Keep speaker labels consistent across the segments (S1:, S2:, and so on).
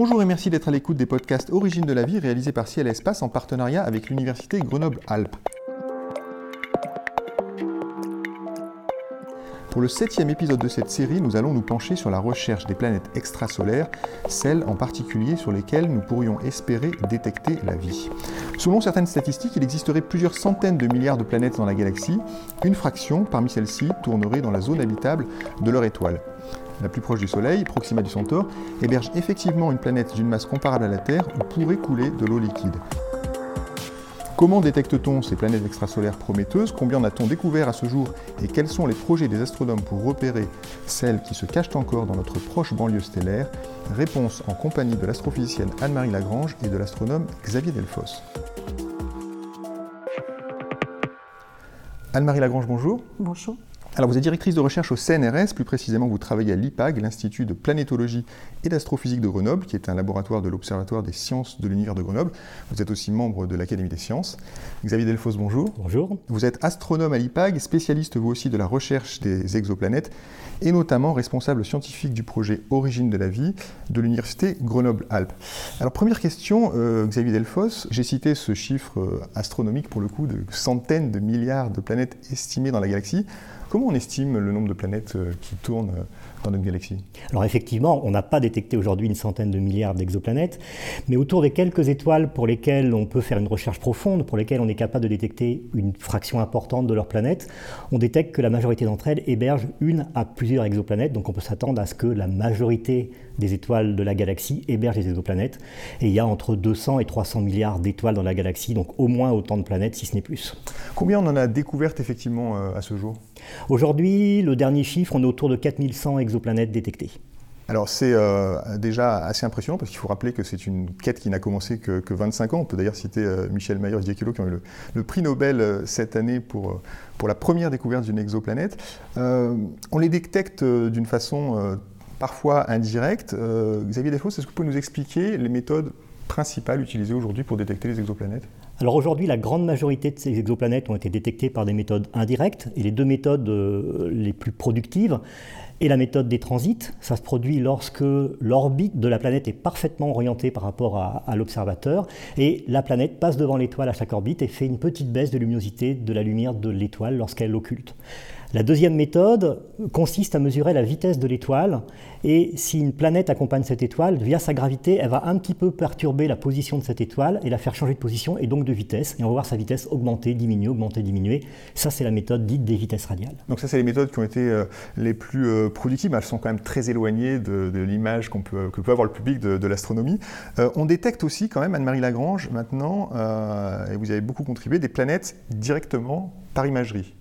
S1: Bonjour et merci d'être à l'écoute des podcasts Origine de la vie réalisés par Ciel Espace en partenariat avec l'Université Grenoble-Alpes. Pour le septième épisode de cette série, nous allons nous pencher sur la recherche des planètes extrasolaires, celles en particulier sur lesquelles nous pourrions espérer détecter la vie. Selon certaines statistiques, il existerait plusieurs centaines de milliards de planètes dans la galaxie. Une fraction parmi celles-ci tournerait dans la zone habitable de leur étoile. La plus proche du Soleil, Proxima du Centaure, héberge effectivement une planète d'une masse comparable à la Terre où pourrait couler de l'eau liquide. Comment détecte-t-on ces planètes extrasolaires prometteuses? Combien en a-t-on découvert à ce jour? Et quels sont les projets des astronomes pour repérer celles qui se cachent encore dans notre proche banlieue stellaire? Réponse en compagnie de l'astrophysicienne Anne-Marie Lagrange et de l'astronome Xavier Delfos. Anne-Marie Lagrange, bonjour.
S2: Bonjour.
S1: Alors vous êtes directrice de recherche au CNRS, plus précisément vous travaillez à l'IPAG, l'Institut de planétologie et d'astrophysique de Grenoble, qui est un laboratoire de l'Observatoire des sciences de l'univers de Grenoble. Vous êtes aussi membre de l'Académie des sciences. Xavier Delfos, bonjour.
S3: Bonjour.
S1: Vous êtes astronome à l'IPAG, spécialiste vous aussi de la recherche des exoplanètes et notamment responsable scientifique du projet Origine de la vie de l'Université Grenoble-Alpes. Alors première question, euh, Xavier Delfos, j'ai cité ce chiffre euh, astronomique pour le coup de centaines de milliards de planètes estimées dans la galaxie. Comment on estime le nombre de planètes euh, qui tournent euh, dans notre galaxie?
S3: Alors effectivement, on n'a pas détecté aujourd'hui une centaine de milliards d'exoplanètes, mais autour des quelques étoiles pour lesquelles on peut faire une recherche profonde, pour lesquelles on est capable de détecter une fraction importante de leurs planètes, on détecte que la majorité d'entre elles hébergent une à plusieurs exoplanètes, donc on peut s'attendre à ce que la majorité des étoiles de la galaxie hébergent des exoplanètes, et il y a entre 200 et 300 milliards d'étoiles dans la galaxie, donc au moins autant de planètes, si ce n'est plus.
S1: Combien on en a découvertes effectivement euh, à ce jour?
S3: Aujourd'hui, le dernier chiffre, on est autour de 4100 exoplanètes détectées.
S1: Alors c'est euh, déjà assez impressionnant parce qu'il faut rappeler que c'est une quête qui n'a commencé que, 25 ans. On peut d'ailleurs citer euh, Michel Mayer et Diakilo qui ont eu le, prix Nobel euh, cette année pour, pour la première découverte d'une exoplanète. on les détecte d'une façon parfois indirecte. Xavier Defos, est-ce que vous pouvez nous expliquer les méthodes principales utilisées aujourd'hui pour détecter les exoplanètes?
S3: Alors aujourd'hui, la grande majorité de ces exoplanètes ont été détectées par des méthodes indirectes, et les deux méthodes euh, les plus productives est la méthode des transits. Ça se produit lorsque l'orbite de la planète est parfaitement orientée par rapport à, à l'observateur, et la planète passe devant l'étoile à chaque orbite et fait une petite baisse de luminosité de la lumière de l'étoile lorsqu'elle l'occulte. La deuxième méthode consiste à mesurer la vitesse de l'étoile et si une planète accompagne cette étoile, via sa gravité, elle va un petit peu perturber la position de cette étoile et la faire changer de position et donc de vitesse. Et on va voir sa vitesse augmenter, diminuer, augmenter, diminuer. Ça, c'est la méthode dite des vitesses radiales.
S1: Donc ça, c'est les méthodes qui ont été euh, les plus euh, productives. Elles sont quand même très éloignées de, l'image qu'on peut, que peut avoir le public de, l'astronomie. Euh, on détecte aussi quand même, Anne-Marie Lagrange, maintenant, et vous avez beaucoup contribué, des planètes directement par imagerie.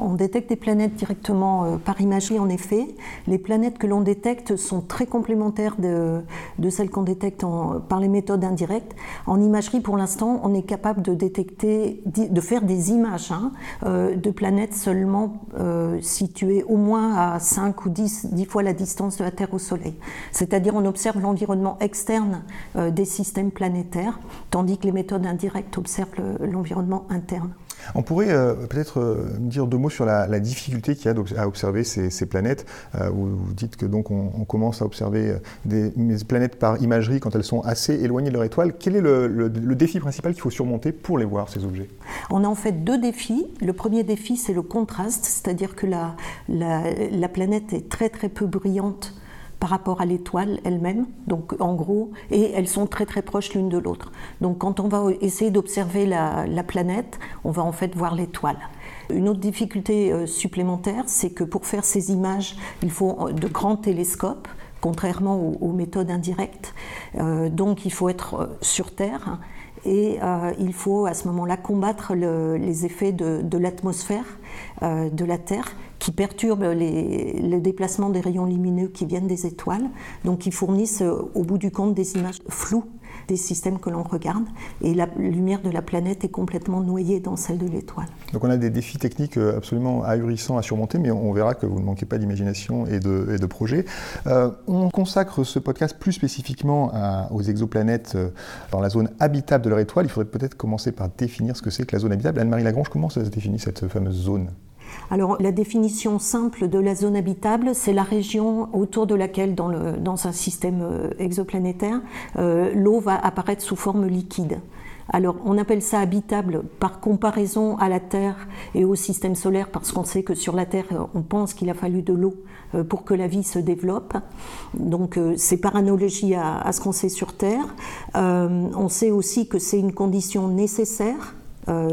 S2: On détecte des planètes directement euh, par imagerie, en effet. Les planètes que l'on détecte sont très complémentaires de, celles qu'on détecte par les méthodes indirectes. En imagerie, pour l'instant, on est capable de détecter, de faire des images hein, euh, de planètes seulement euh, situées au moins à 5 ou 10, 10, fois la distance de la Terre au Soleil. C'est-à-dire, on observe l'environnement externe des systèmes planétaires, tandis que les méthodes indirectes observent l'environnement interne.
S1: On pourrait peut-être dire deux mots sur la, difficulté qu'il y a à observer ces, planètes. Euh, vous, dites que donc on, commence à observer des, planètes par imagerie quand elles sont assez éloignées de leur étoile. Quel est le, défi principal qu'il faut surmonter pour les voir, ces objets?
S2: On a en fait deux défis. Le premier défi, c'est le contraste, c'est-à-dire que la, la planète est très très peu brillante par rapport à l'étoile elle-même. Donc en gros, et elles sont très très proches l'une de l'autre. Donc quand on va essayer d'observer la, planète, on va en fait voir l'étoile. Une autre difficulté euh, supplémentaire, c'est que pour faire ces images, il faut de grands télescopes, contrairement aux, méthodes indirectes. Euh, donc il faut être euh, sur Terre. Et il faut à ce moment-là combattre les effets de, de l'atmosphère de la Terre qui perturbent le déplacement des rayons lumineux qui viennent des étoiles, donc qui fournissent euh, au bout du compte des images floues des systèmes que l'on regarde, et la lumière de la planète est complètement noyée dans celle de l'étoile.
S1: Donc on a des défis techniques euh, absolument ahurissants à surmonter, mais on verra que vous ne manquez pas d'imagination et de, et de projets. Euh, on consacre ce podcast plus spécifiquement aux exoplanètes dans la zone habitable de leur étoile. Il faudrait peut-être commencer par définir ce que c'est que la zone habitable. Anne-Marie Lagrange, comment ça se définit cette fameuse zone?
S2: Alors la définition simple de la zone habitable, c'est la région autour de laquelle, dans, un système euh, exoplanétaire, euh, l'eau va apparaître sous forme liquide. Alors, on appelle ça habitable par comparaison à la Terre et au système solaire, parce qu'on sait que sur la Terre, on pense qu'il a fallu de l'eau euh, pour que la vie se développe. Donc, euh, c'est par analogie à, ce qu'on sait sur Terre. Euh, on sait aussi que c'est une condition nécessaire euh,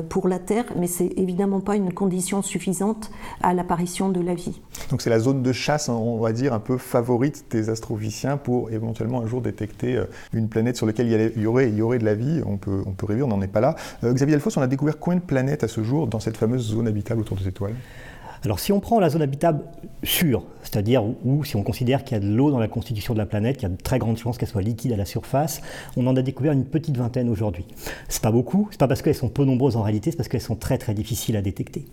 S2: pour la Terre, mais c'est évidemment pas une condition suffisante à l'apparition de la vie.
S1: Donc c'est la zone de chasse, hein, on va dire, un peu favorite des astrophysiciens pour éventuellement un jour détecter euh, une planète sur laquelle il y aurait, de la vie. On peut, on peut rêver, on n'en est pas là. Euh, Xavier Delfos, on a découvert combien de planètes à ce jour dans cette fameuse zone habitable autour des étoiles?
S3: Alors si on prend la zone habitable sûre, c'est-à-dire où, si on considère qu'il y a de l'eau dans la constitution de la planète, qu'il y a de très grandes chances qu'elle soit liquide à la surface, on en a découvert une petite vingtaine aujourd'hui. C'est pas beaucoup, c'est pas parce qu'elles sont peu nombreuses en réalité, c'est parce qu'elles sont très très difficiles à détecter.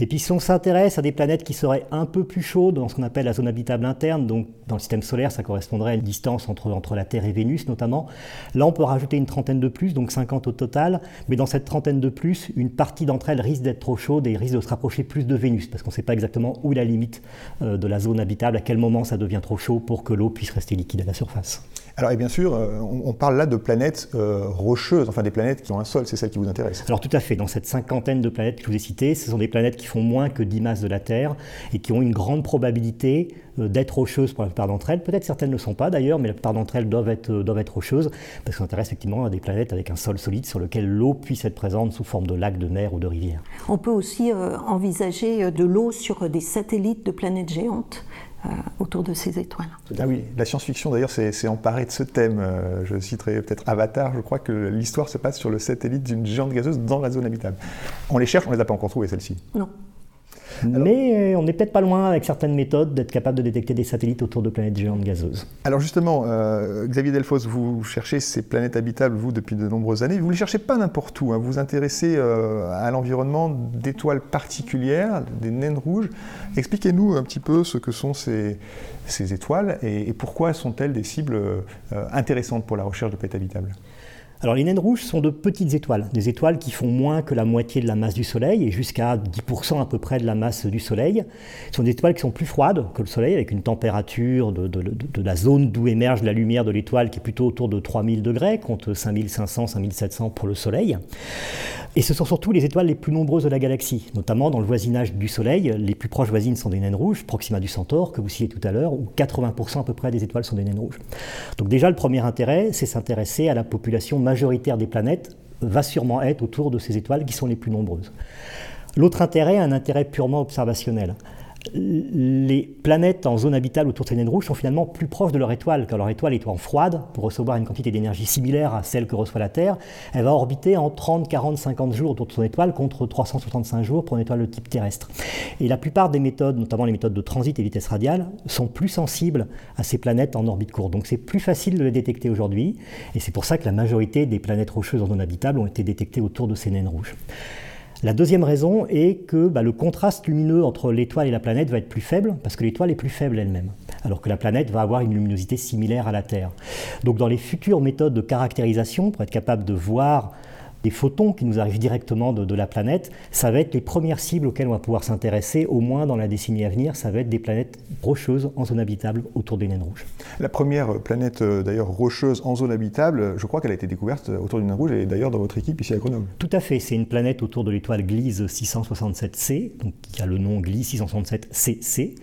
S3: Et puis si on s'intéresse à des planètes qui seraient un peu plus chaudes dans ce qu'on appelle la zone habitable interne, donc dans le système solaire, ça correspondrait à une distance entre, entre la Terre et Vénus notamment, là on peut rajouter une trentaine de plus, donc 50 au total, mais dans cette trentaine de plus, une partie d'entre elles risque d'être trop chaude et risque de se rapprocher plus de Vénus, parce qu'on pas exactement où est la limite euh, de la zone habitable, à quel moment ça devient trop chaud pour que l'eau puisse rester liquide à la surface.
S1: Alors, et bien sûr, euh, on, parle là de planètes euh, rocheuses, enfin des planètes qui ont un sol, c'est ça qui vous intéresse
S3: Alors, tout à fait. Dans cette cinquantaine de planètes que je vous ai citées, ce sont des planètes qui font moins que 10 masses de la Terre et qui ont une grande probabilité d'être rocheuses pour la plupart d'entre elles. Peut-être certaines ne le sont pas d'ailleurs, mais la plupart d'entre elles doivent être, doivent être rocheuses parce qu'on s'intéresse effectivement à des planètes avec un sol solide sur lequel l'eau puisse être présente sous forme de lac, de mer ou de rivière.
S2: On peut aussi envisager de l'eau sur des satellites de planètes géantes. Euh, autour de ces étoiles.
S1: Ah oui, la science-fiction d'ailleurs s'est emparée de ce thème. Euh, je citerai peut-être Avatar, je crois que l'histoire se passe sur le satellite d'une géante gazeuse dans la zone habitable. On les cherche, on ne les a pas encore trouvées, celles-ci.
S2: Non.
S3: Mais euh, on n'est peut-être pas loin avec certaines méthodes d'être capable de détecter des satellites autour de planètes géantes gazeuses.
S1: Alors justement, euh, Xavier Delfos, vous cherchez ces planètes habitables, vous, depuis de nombreuses années. Vous ne les cherchez pas n'importe où. Hein. Vous vous intéressez euh, à l'environnement d'étoiles particulières, des naines rouges. Expliquez-nous un petit peu ce que sont ces, ces étoiles et, et pourquoi sont-elles des cibles intéressantes pour la recherche de planètes habitables
S3: alors les naines rouges sont de petites étoiles, des étoiles qui font moins que la moitié de la masse du Soleil et jusqu'à 10% à peu près de la masse du Soleil. Ce sont des étoiles qui sont plus froides que le Soleil, avec une température de, la zone d'où émerge la lumière de l'étoile qui est plutôt autour de 3000 degrés, contre 5500, 5700 pour le Soleil. Et ce sont surtout les étoiles les plus nombreuses de la galaxie, notamment dans le voisinage du Soleil. Les plus proches voisines sont des naines rouges, Proxima du Centaure, que vous citiez tout à l'heure, où 80% à peu près des étoiles sont des naines rouges. Donc déjà, le premier intérêt, c'est s'intéresser à la population majoritaire des planètes, va sûrement être autour de ces étoiles qui sont les plus nombreuses. L'autre intérêt, un intérêt purement observationnel les planètes en zone habitable autour de ces naines rouges sont finalement plus proches de leur étoile, car leur étoile étant froide, pour recevoir une quantité d'énergie similaire à celle que reçoit la Terre, elle va orbiter en 30, 40, 50 jours autour de son étoile, contre 365 jours pour une étoile de type terrestre. Et la plupart des méthodes, notamment les méthodes de transit et vitesse radiale, sont plus sensibles à ces planètes en orbite courte. Donc c'est plus facile de les détecter aujourd'hui, et c'est pour ça que la majorité des planètes rocheuses en zone habitable ont été détectées autour de ces naines rouges. La deuxième raison est que bah, le contraste lumineux entre l'étoile et la planète va être plus faible, parce que l'étoile est plus faible elle-même, alors que la planète va avoir une luminosité similaire à la Terre. Donc dans les futures méthodes de caractérisation, pour être capable de voir des photons qui nous arrivent directement de, la planète, ça va être les premières cibles auxquelles on va pouvoir s'intéresser, au moins dans la décennie à venir, ça va être des planètes rocheuses en zone habitable autour des naines rouges.
S1: La première planète euh, d'ailleurs rocheuse en zone habitable, je crois qu'elle a été découverte autour d'une naine rouge et d'ailleurs dans votre équipe ici à Grenoble.
S3: Tout à fait, c'est une planète autour de l'étoile Gliese 667c, donc qui a le nom Gliese 667cc,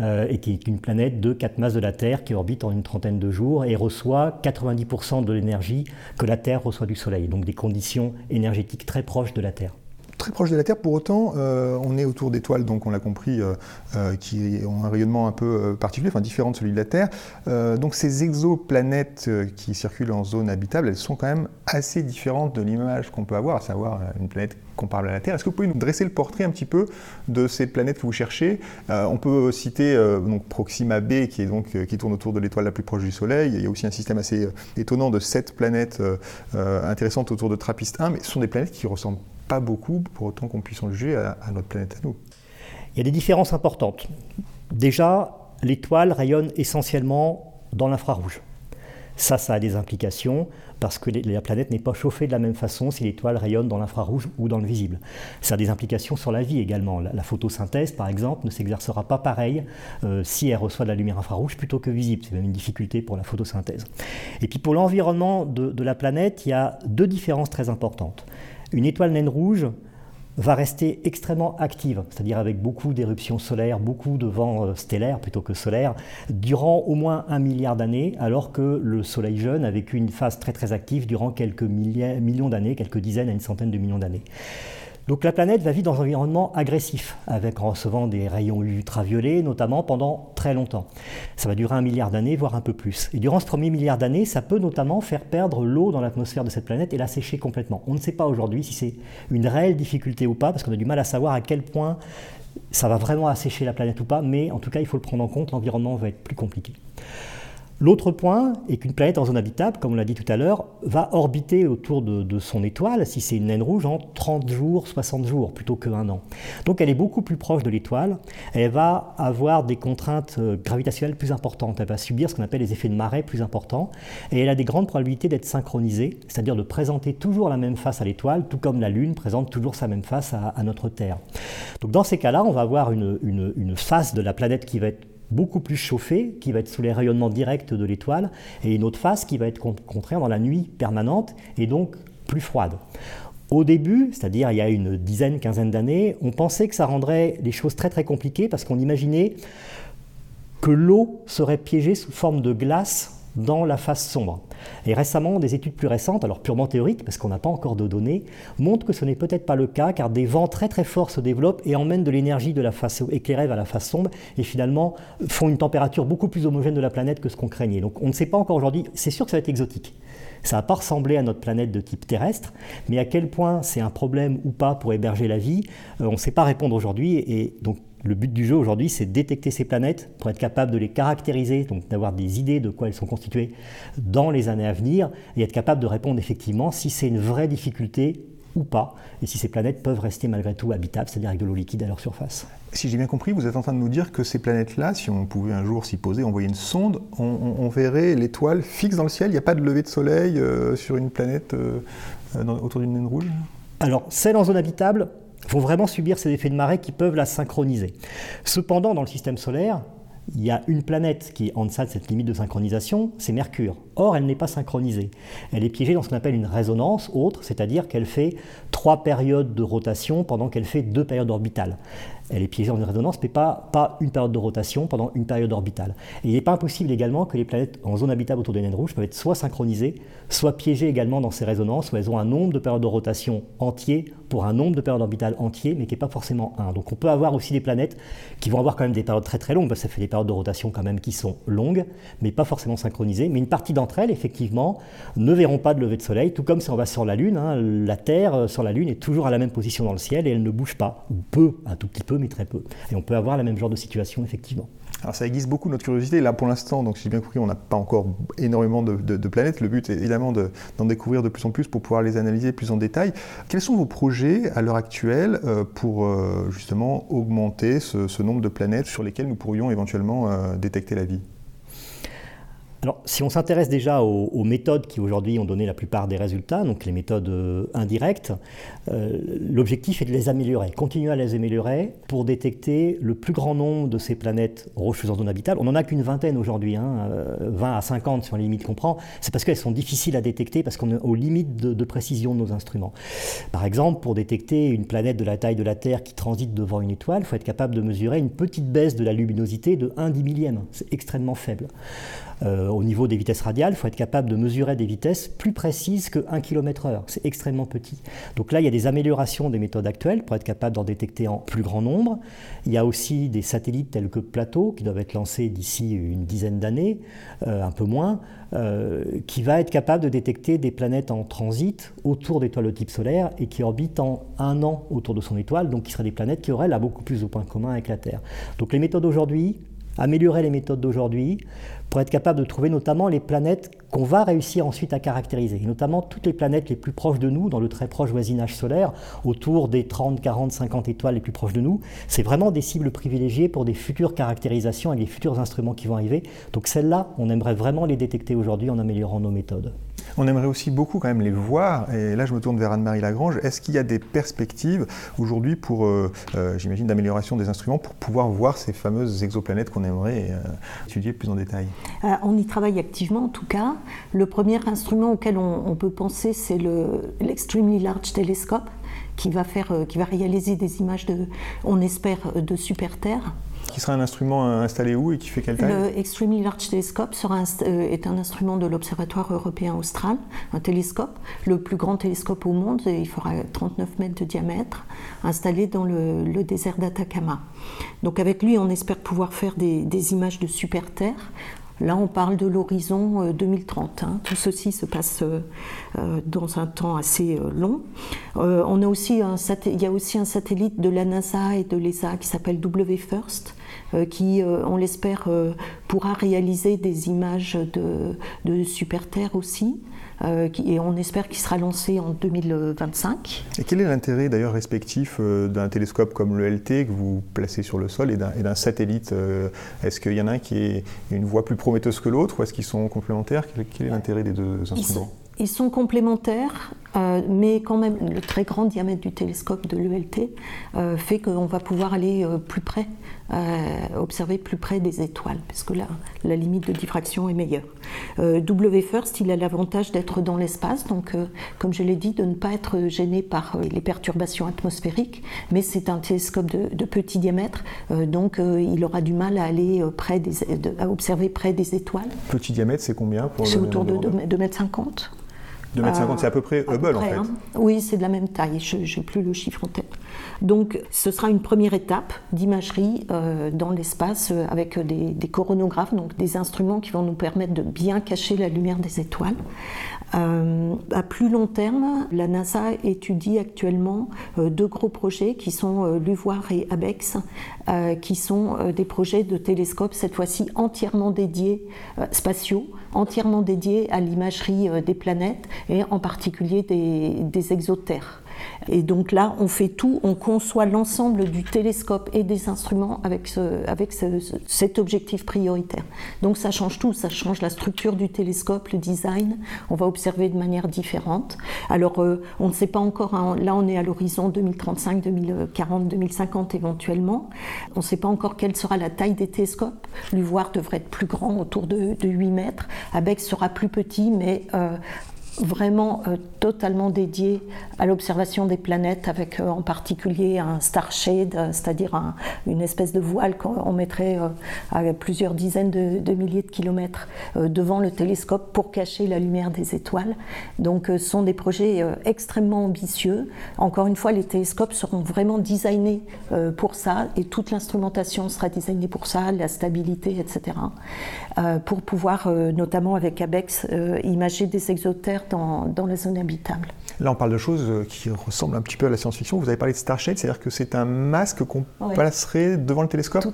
S3: euh, et qui est une planète de 4 masses de la Terre qui orbite en une trentaine de jours et reçoit 90% de l'énergie que la Terre reçoit du Soleil, donc des conditions énergétique très proche de la Terre
S1: très proche de la Terre. Pour autant, euh, on est autour d'étoiles, donc on l'a compris, euh, euh, qui ont un rayonnement un peu particulier, enfin différent de celui de la Terre. donc ces exoplanètes qui circulent en zone habitable, elles sont quand même assez différentes de l'image qu'on peut avoir, à savoir une planète comparable à la Terre. Est-ce que vous pouvez nous dresser le portrait un petit peu de ces planètes que vous cherchez? On peut citer donc Proxima b, qui, est donc, qui tourne autour de l'étoile la plus proche du Soleil. Il y a aussi un système assez étonnant de sept planètes intéressantes autour de Trappist 1, mais ce sont des planètes qui ressemblent pas beaucoup pour autant qu'on puisse en juger à, notre planète à nous.
S3: Il y a des différences importantes. Déjà, l'étoile rayonne essentiellement dans l'infrarouge. Ça, ça a des implications parce que la planète n'est pas chauffée de la même façon si l'étoile rayonne dans l'infrarouge ou dans le visible. Ça a des implications sur la vie également. La, photosynthèse, par exemple, ne s'exercera pas pareil euh, si elle reçoit de la lumière infrarouge plutôt que visible. C'est même une difficulté pour la photosynthèse. Et puis pour l'environnement de, de la planète, il y a deux différences très importantes. Une étoile naine rouge, va rester extrêmement active, c'est-à-dire avec beaucoup d'éruptions solaires, beaucoup de vents euh, stellaires plutôt que solaires, durant au moins un milliard d'années, alors que le Soleil jeune a vécu une phase très très active durant quelques millions d'années, quelques dizaines à une centaine de millions d'années. Donc la planète va vivre dans un environnement agressif, avec en recevant des rayons ultraviolets, notamment pendant très longtemps. Ça va durer un milliard d'années, voire un peu plus. Et durant ce premier milliard d'années, ça peut notamment faire perdre l'eau dans l'atmosphère de cette planète et la sécher complètement. On ne sait pas aujourd'hui si c'est une réelle difficulté ou pas, parce qu'on a du mal à savoir à quel point ça va vraiment assécher la planète ou pas, mais en tout cas, il faut le prendre en compte, l'environnement va être plus compliqué. L'autre point est qu'une planète en zone habitable, comme on l'a dit tout à l'heure, va orbiter autour de, son étoile, si c'est une naine rouge, en 30 jours, 60 jours, plutôt qu'un an. Donc elle est beaucoup plus proche de l'étoile, elle va avoir des contraintes euh, gravitationnelles plus importantes, elle va subir ce qu'on appelle les effets de marée plus importants, et elle a des grandes probabilités d'être synchronisée, c'est-à-dire de présenter toujours la même face à l'étoile, tout comme la Lune présente toujours sa même face à, notre Terre. Donc dans ces cas-là, on va avoir une, une face de la planète qui va être beaucoup plus chauffée, qui va être sous les rayonnements directs de l'étoile, et une autre phase qui va être contraire dans la nuit permanente et donc plus froide. Au début, c'est-à-dire il y a une dizaine, quinzaine d'années, on pensait que ça rendrait les choses très très compliquées parce qu'on imaginait que l'eau serait piégée sous forme de glace dans la face sombre. Et récemment, des études plus récentes, alors purement théoriques, parce qu'on n'a pas encore de données, montrent que ce n'est peut-être pas le cas, car des vents très très forts se développent et emmènent de l'énergie de la face éclairée vers la face sombre, et finalement font une température beaucoup plus homogène de la planète que ce qu'on craignait. Donc on ne sait pas encore aujourd'hui, c'est sûr que ça va être exotique. Ça va pas ressembler à notre planète de type terrestre, mais à quel point c'est un problème ou pas pour héberger la vie, euh, on ne sait pas répondre aujourd'hui. Et donc le but du jeu aujourd'hui, c'est de détecter ces planètes pour être capable de les caractériser, donc d'avoir des idées de quoi elles sont constituées dans les années à venir, et être capable de répondre effectivement si c'est une vraie difficulté ou pas, et si ces planètes peuvent rester malgré tout habitables, c'est-à-dire avec de l'eau liquide à leur surface.
S1: Si j'ai bien compris, vous êtes en train de nous dire que ces planètes-là, si on pouvait un jour s'y poser, envoyer une sonde, on, verrait l'étoile fixe dans le ciel, il n'y a pas de lever de soleil euh, sur une planète euh, autour d'une naine rouge?
S3: Alors, celle en zone habitable, vont vraiment subir ces effets de marée qui peuvent la synchroniser. Cependant, dans le système solaire, il y a une planète qui est en deçà de cette limite de synchronisation, c'est Mercure. Or, elle n'est pas synchronisée. Elle est piégée dans ce qu'on appelle une résonance autre, c'est-à-dire qu'elle fait trois périodes de rotation pendant qu'elle fait deux périodes orbitales. Elle est piégée dans une résonance, mais pas, une période de rotation pendant une période orbitale. Et il n'est pas impossible également que les planètes en zone habitable autour des naines rouges peuvent être soit synchronisées, soit piégées également dans ces résonances où elles ont un nombre de périodes de rotation entier pour un nombre de périodes orbitales entier, mais qui n'est pas forcément un. Donc on peut avoir aussi des planètes qui vont avoir quand même des périodes très très longues, parce que ça fait des périodes de rotation quand même qui sont longues, mais pas forcément synchronisées. Mais une partie d'entre elles, effectivement, ne verront pas de lever de soleil, tout comme si on va sur la Lune. Hein. la Terre euh, sur la Lune est toujours à la même position dans le ciel et elle ne bouge pas, ou peu, un tout petit peu, mais très peu. Et on peut avoir la même genre de situation, effectivement.
S1: Alors ça aiguise beaucoup notre curiosité. Là, pour l'instant, donc si j'ai bien compris, on n'a pas encore énormément de, planètes. Le but est évidemment d'en découvrir de plus en plus pour pouvoir les analyser plus en détail. Quels sont vos projets à l'heure actuelle euh, pour euh, justement augmenter ce, nombre de planètes sur lesquelles nous pourrions éventuellement euh, détecter la vie?
S3: Alors, si on s'intéresse déjà aux, méthodes qui aujourd'hui ont donné la plupart des résultats, donc les méthodes euh, indirectes, euh, l'objectif est de les améliorer, continuer à les améliorer pour détecter le plus grand nombre de ces planètes rocheuses en zone habitable. On n'en a qu'une vingtaine aujourd'hui, 20 hein, euh, à 50 sur les limites qu'on. C'est parce qu'elles sont difficiles à détecter, parce qu'on est aux limites de, précision de nos instruments. Par exemple, pour détecter une planète de la taille de la Terre qui transite devant une étoile, il faut être capable de mesurer une petite baisse de la luminosité de 1 dix millième. C'est extrêmement faible. Au niveau des vitesses radiales, il faut être capable de mesurer des vitesses plus précises que 1 km/h. C'est extrêmement petit. Donc là, il y a des améliorations des méthodes actuelles pour être capable d'en détecter en plus grand nombre. Il y a aussi des satellites tels que Plateau qui doivent être lancés d'ici une dizaine d'années, euh, un peu moins, euh, qui va être capable de détecter des planètes en transit autour d'étoiles de type solaire et qui orbitent en un an autour de son étoile, donc qui seraient des planètes qui auraient là beaucoup plus de points communs avec la Terre. Donc les méthodes aujourd'hui améliorer les méthodes d'aujourd'hui pour être capable de trouver notamment les planètes qu'on va réussir ensuite à caractériser, notamment toutes les planètes les plus proches de nous, dans le très proche voisinage solaire, autour des 30, 40, 50 étoiles les plus proches de nous. C'est vraiment des cibles privilégiées pour des futures caractérisations et des futurs instruments qui vont arriver. Donc celles-là, on aimerait vraiment les détecter aujourd'hui en améliorant nos méthodes.
S1: On aimerait aussi beaucoup quand même les voir. Et là, je me tourne vers Anne-Marie Lagrange. Est-ce qu'il y a des perspectives aujourd'hui pour, euh, euh, j'imagine, d'amélioration des instruments pour pouvoir voir ces fameuses exoplanètes qu'on aimerait euh, étudier plus en détail?
S2: On y travaille activement, en tout cas. Le premier instrument auquel on, peut penser, c'est l'Extremely Large Telescope, qui va, faire, qui va réaliser des images, de, on espère, de super Terre.
S1: Qui sera un instrument installé où et qui fait quelle taille?
S2: Le Extremely Large Telescope sera euh, est un instrument de l'Observatoire européen austral, un télescope, le plus grand télescope au monde, il fera 39 mètres de diamètre, installé dans le, désert d'Atacama. Donc avec lui, on espère pouvoir faire des, des images de super Terre Là, on parle de l'horizon 2030. Euh, hein. Tout ceci se passe euh, euh, dans un temps assez long. on a aussi un il y a aussi un satellite de la NASA et de l'ESA qui s'appelle WFIRST, qui, on l'espère, pourra réaliser des images de, de super Terre aussi. Euh, et on espère qu'il sera lancé en 2025.
S1: Et quel est l'intérêt d'ailleurs respectif euh, d'un télescope comme le LT que vous placez sur le sol et d'un satellite euh, Est-ce qu'il y en a un qui est une voie plus prometteuse que l'autre ou est-ce qu'ils sont complémentaires? Quel, est l'intérêt des deux instruments?
S2: ils sont complémentaires, mais quand même, le très grand diamètre du télescope de l'ELT fait qu'on va pouvoir aller plus près observer plus près des étoiles, parce que là, la limite de diffraction est meilleure. Euh, w First, il a l'avantage d'être dans l'espace, donc euh, comme je l'ai dit, de ne pas être gêné par euh, les perturbations atmosphériques, mais c'est un télescope de, petit diamètre, donc il aura du mal à aller près des, à observer près des étoiles.
S1: Petit diamètre, c'est combien
S2: pour C'est autour de 2,50 m. 50
S1: 2,50 m, c'est à peu près Hubble en fait. Hein.
S2: Oui, c'est de la même taille, je n'ai plus le chiffre en tête. Donc ce sera une première étape d'imagerie euh, dans l'espace euh, avec des, coronographes, donc des instruments qui vont nous permettre de bien cacher la lumière des étoiles. Euh, à plus long terme, la NASA étudie actuellement deux gros projets qui sont LUVOIR et ABEX, qui sont des projets de télescopes, cette fois-ci entièrement dédiés, spatiaux, entièrement dédiés à l'imagerie des planètes et en particulier des, des exotères. Et donc là, on fait tout, on conçoit l'ensemble du télescope et des instruments avec, cet objectif prioritaire. Donc ça change tout, ça change la structure du télescope, le design, on va observer de manière différente. Alors euh, on ne sait pas encore, hein, là on est à l'horizon 2035, 2040, 2050 éventuellement. On ne sait pas encore quelle sera la taille des télescopes. L'UVOIR devrait être plus grand, autour de, 8 mètres. ABEX sera plus petit, mais euh, vraiment euh, totalement dédié à l'observation des planètes, avec euh, en particulier un star shade, euh, c'est-à-dire une espèce de voile qu'on mettrait à plusieurs dizaines de, milliers de kilomètres devant le télescope pour cacher la lumière des étoiles. Donc ce sont des projets extrêmement ambitieux. Encore une fois, les télescopes seront vraiment designés pour ça et toute l'instrumentation sera designée pour ça, la stabilité, etc. pour pouvoir, notamment avec ABEX, imager des exotères dans, la zone habitable.
S1: Là, on parle de choses euh, qui ressemblent un petit peu à la science-fiction. Vous avez parlé de Starshade, c'est-à-dire que c'est un masque qu'on placerait devant le télescope,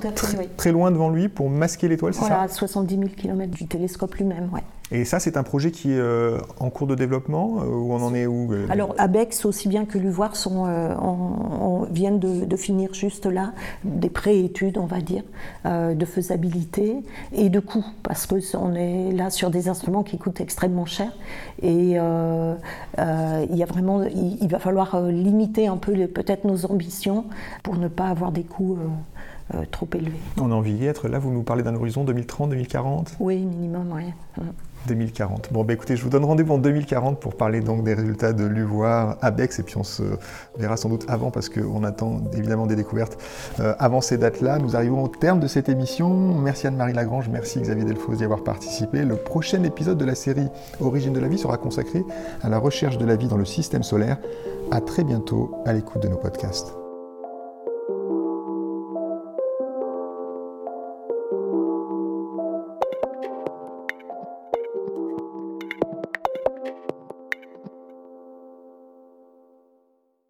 S1: très, loin devant lui, pour masquer l'étoile, c'est
S2: ça Voilà, à 70 000 km du télescope lui-même, ouais.
S1: Et ça, c'est un projet qui est euh, en cours de développement euh, Où on en est où
S2: euh, Alors, ABEX, aussi bien que l'UVOIR, sont, on, viennent de, finir juste là des pré-études, on va dire, de faisabilité et de coût, parce qu'on est là sur des instruments qui coûtent extrêmement cher. Et il, y a vraiment, il, va falloir limiter un peu peut-être nos ambitions pour ne pas avoir des coûts. Trop élevés.
S1: On a envie d'y être. Là, vous nous parlez d'un horizon 2030, 2040
S2: Oui, minimum, oui.
S1: 2040. Bon, bah écoutez, je vous donne rendez-vous en 2040 pour parler donc des résultats de l'UVOIR, ABEX, et puis on se verra sans doute avant parce qu'on attend évidemment des découvertes euh, avant ces dates-là. Nous arrivons au terme de cette émission. Merci Anne-Marie Lagrange, merci Xavier Delfos d'y avoir participé. Le prochain épisode de la série Origine de la vie sera consacré à la recherche de la vie dans le système solaire. À très bientôt à l'écoute de nos podcasts.